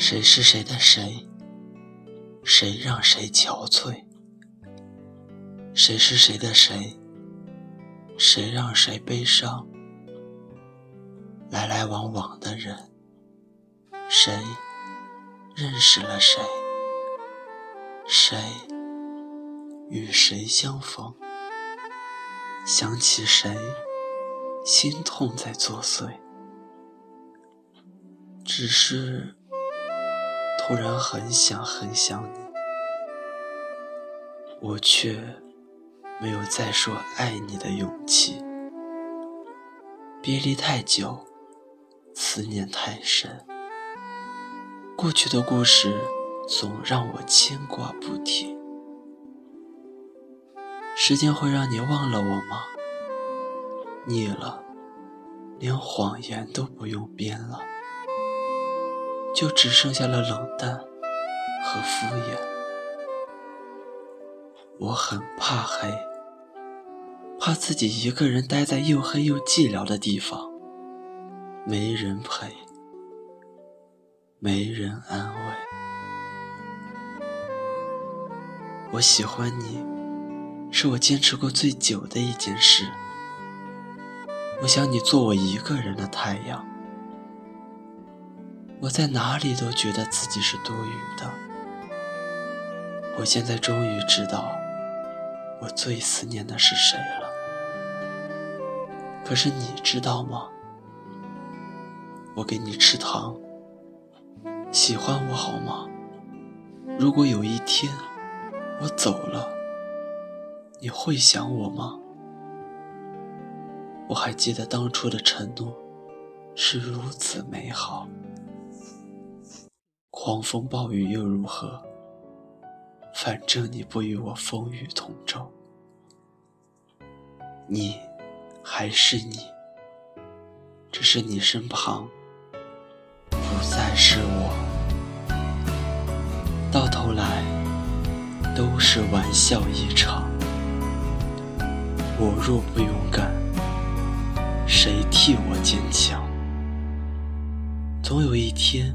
谁是谁的谁？谁让谁憔悴？谁是谁的谁？谁让谁悲伤？来来往往的人，谁认识了谁？谁与谁相逢？想起谁，心痛在作祟。只是。突然很想很想你，我却没有再说爱你的勇气。别离太久，思念太深，过去的故事总让我牵挂不停。时间会让你忘了我吗？腻了，连谎言都不用编了。就只剩下了冷淡和敷衍。我很怕黑，怕自己一个人待在又黑又寂寥的地方，没人陪，没人安慰。我喜欢你，是我坚持过最久的一件事。我想你做我一个人的太阳。我在哪里都觉得自己是多余的。我现在终于知道，我最思念的是谁了。可是你知道吗？我给你吃糖，喜欢我好吗？如果有一天我走了，你会想我吗？我还记得当初的承诺是如此美好。狂风暴雨又如何？反正你不与我风雨同舟。你还是你，只是你身旁不再是我。到头来都是玩笑一场。我若不勇敢，谁替我坚强？总有一天。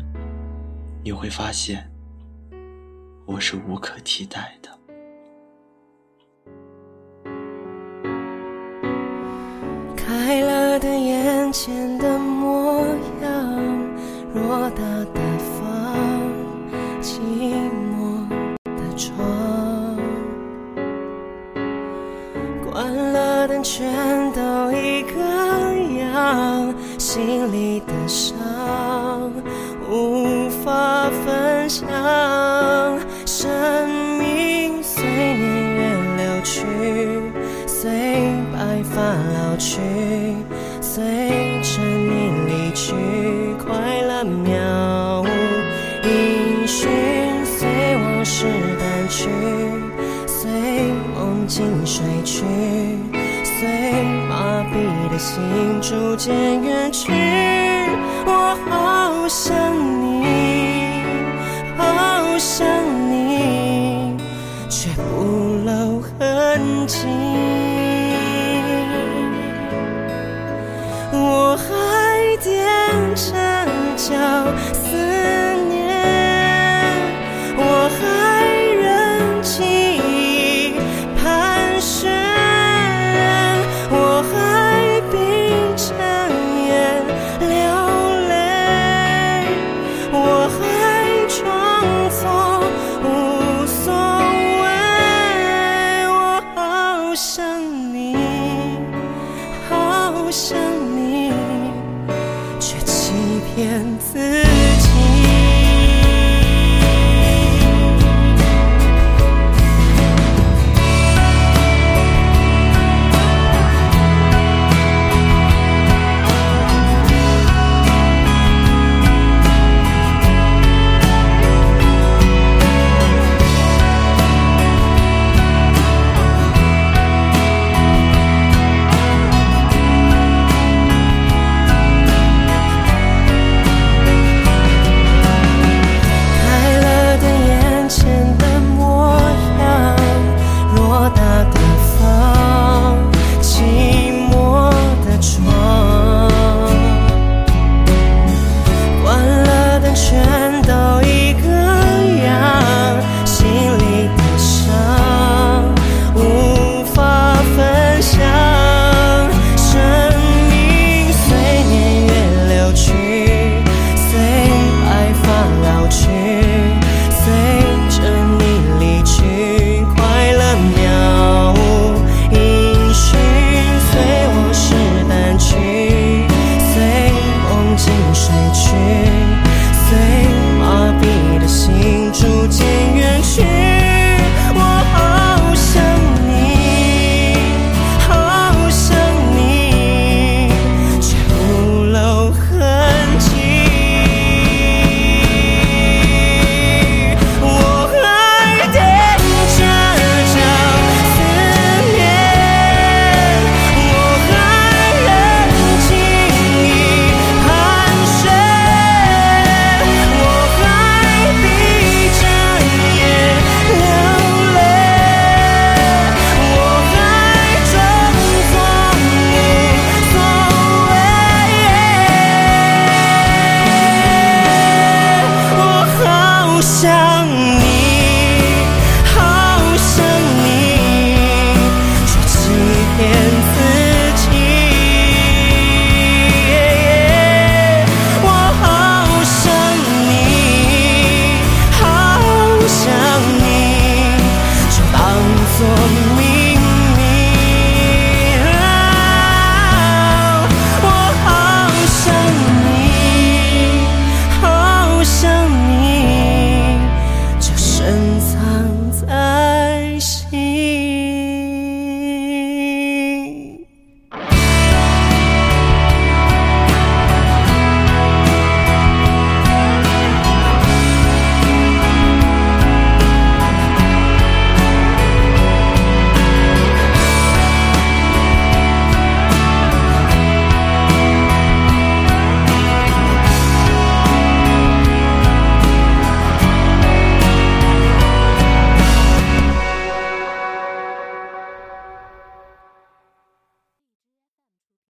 你会发现，我是无可替代的。开了的眼前的模样，偌大的房，寂寞的窗，关了灯全都一个样，心里的伤。随梦境睡去，随麻痹的心逐渐远去，我好想你，好想你，却不露痕迹。我还踮着脚思。想你却欺骗自己。